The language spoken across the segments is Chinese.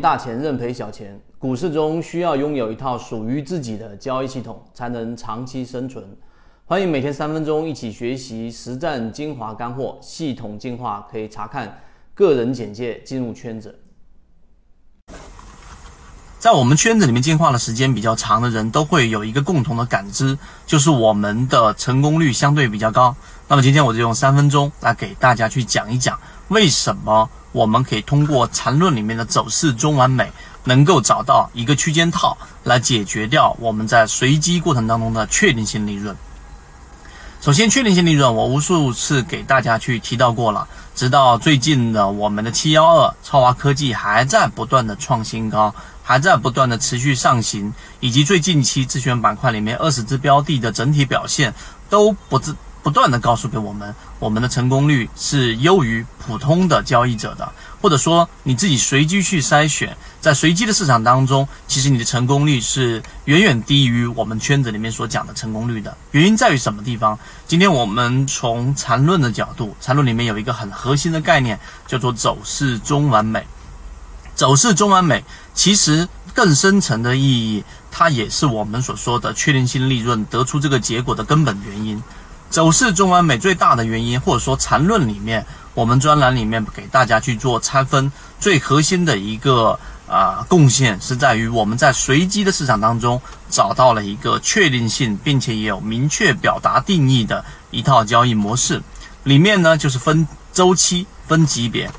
大钱认赔小钱，股市中需要拥有一套属于自己的交易系统，才能长期生存。欢迎每天三分钟一起学习实战精华干货，系统进化可以查看个人简介进入圈子。在我们圈子里面进化的时间比较长的人，都会有一个共同的感知，就是我们的成功率相对比较高。那么今天我就用三分钟来给大家去讲一讲，为什么我们可以通过缠论里面的走势中完美，能够找到一个区间套来解决掉我们在随机过程当中的确定性利润。首先，确定性利润我无数次给大家去提到过了，直到最近的我们的七幺二超华科技还在不断的创新高。还在不断的持续上行，以及最近期自选板块里面二十只标的的整体表现，都不自不断的告诉给我们，我们的成功率是优于普通的交易者的，或者说你自己随机去筛选，在随机的市场当中，其实你的成功率是远远低于我们圈子里面所讲的成功率的。原因在于什么地方？今天我们从缠论的角度，缠论里面有一个很核心的概念，叫做走势中完美。走势中完美，其实更深层的意义，它也是我们所说的确定性利润得出这个结果的根本原因。走势中完美最大的原因，或者说缠论里面，我们专栏里面给大家去做拆分，最核心的一个啊贡献是在于我们在随机的市场当中找到了一个确定性，并且也有明确表达定义的一套交易模式。里面呢就是分周期、分级别。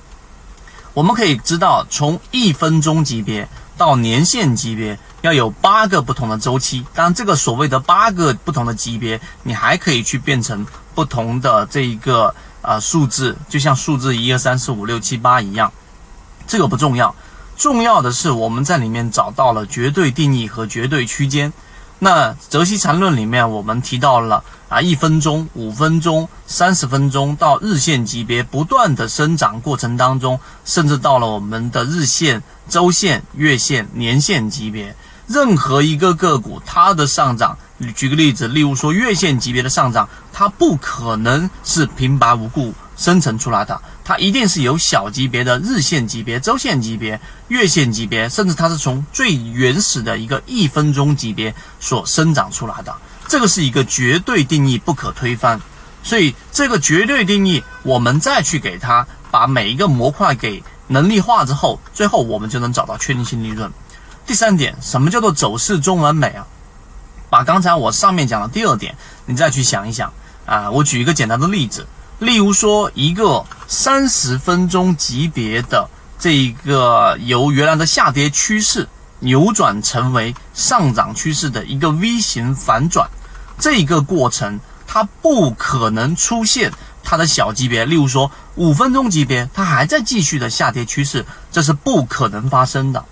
我们可以知道，从一分钟级别到年限级别，要有八个不同的周期。当然，这个所谓的八个不同的级别，你还可以去变成不同的这一个啊数字，就像数字一二三四五六七八一样。这个不重要，重要的是我们在里面找到了绝对定义和绝对区间。那泽西缠论里面，我们提到了啊，一分钟、五分钟、三十分钟到日线级别不断的生长过程当中，甚至到了我们的日线、周线、月线、年线级别，任何一个个股它的上涨，举个例子，例如说月线级别的上涨，它不可能是平白无故生成出来的。它一定是有小级别的日线级别、周线级别、月线级别，甚至它是从最原始的一个一分钟级别所生长出来的。这个是一个绝对定义，不可推翻。所以这个绝对定义，我们再去给它把每一个模块给能力化之后，最后我们就能找到确定性利润。第三点，什么叫做走势中完美啊？把刚才我上面讲的第二点，你再去想一想啊。我举一个简单的例子。例如说，一个三十分钟级别的这一个由原来的下跌趋势扭转成为上涨趋势的一个 V 型反转，这个过程它不可能出现它的小级别。例如说，五分钟级别它还在继续的下跌趋势，这是不可能发生的。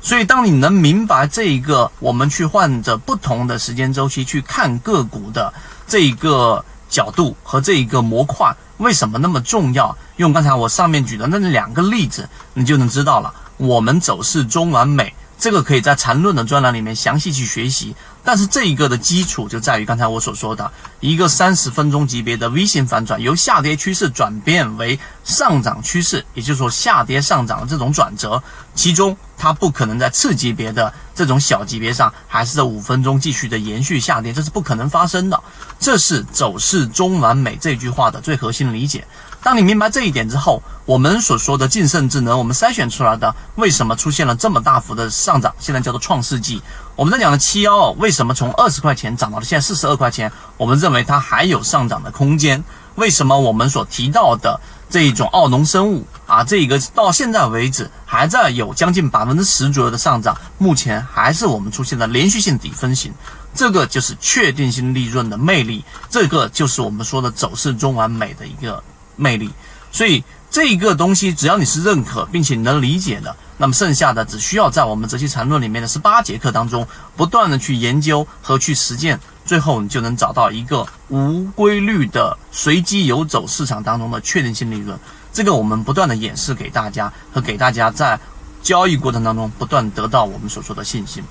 所以，当你能明白这一个，我们去换着不同的时间周期去看个股的这一个。角度和这一个模块为什么那么重要？用刚才我上面举的那两个例子，你就能知道了。我们走势中完美，这个可以在缠论的专栏里面详细去学习。但是这一个的基础就在于刚才我所说的一个三十分钟级别的 V 型反转，由下跌趋势转变为上涨趋势，也就是说下跌上涨的这种转折，其中它不可能在次级别的这种小级别上，还是在五分钟继续的延续下跌，这是不可能发生的。这是走势中完美这句话的最核心的理解。当你明白这一点之后，我们所说的晋胜智能，我们筛选出来的为什么出现了这么大幅的上涨？现在叫做创世纪。我们在讲的七幺二为什么从二十块钱涨到了现在四十二块钱？我们认为它还有上涨的空间。为什么我们所提到的这一种奥农生物啊，这个到现在为止还在有将近百分之十左右的上涨？目前还是我们出现的连续性底分型。这个就是确定性利润的魅力，这个就是我们说的走势中完美的一个。魅力，所以这个东西只要你是认可并且你能理解的，那么剩下的只需要在我们这些缠论里面的十八节课当中不断的去研究和去实践，最后你就能找到一个无规律的随机游走市场当中的确定性利润。这个我们不断的演示给大家和给大家在交易过程当中不断得到我们所说的信心。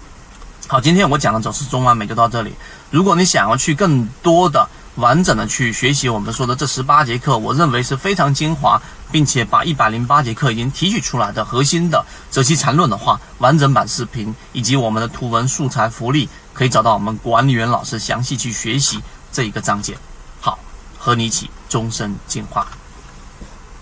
好，今天我讲的走势中完美就到这里。如果你想要去更多的完整的去学习我们说的这十八节课，我认为是非常精华，并且把一百零八节课已经提取出来的核心的择期缠论的话，完整版视频以及我们的图文素材福利，可以找到我们管理员老师详细去学习这一个章节。好，和你一起终身进化。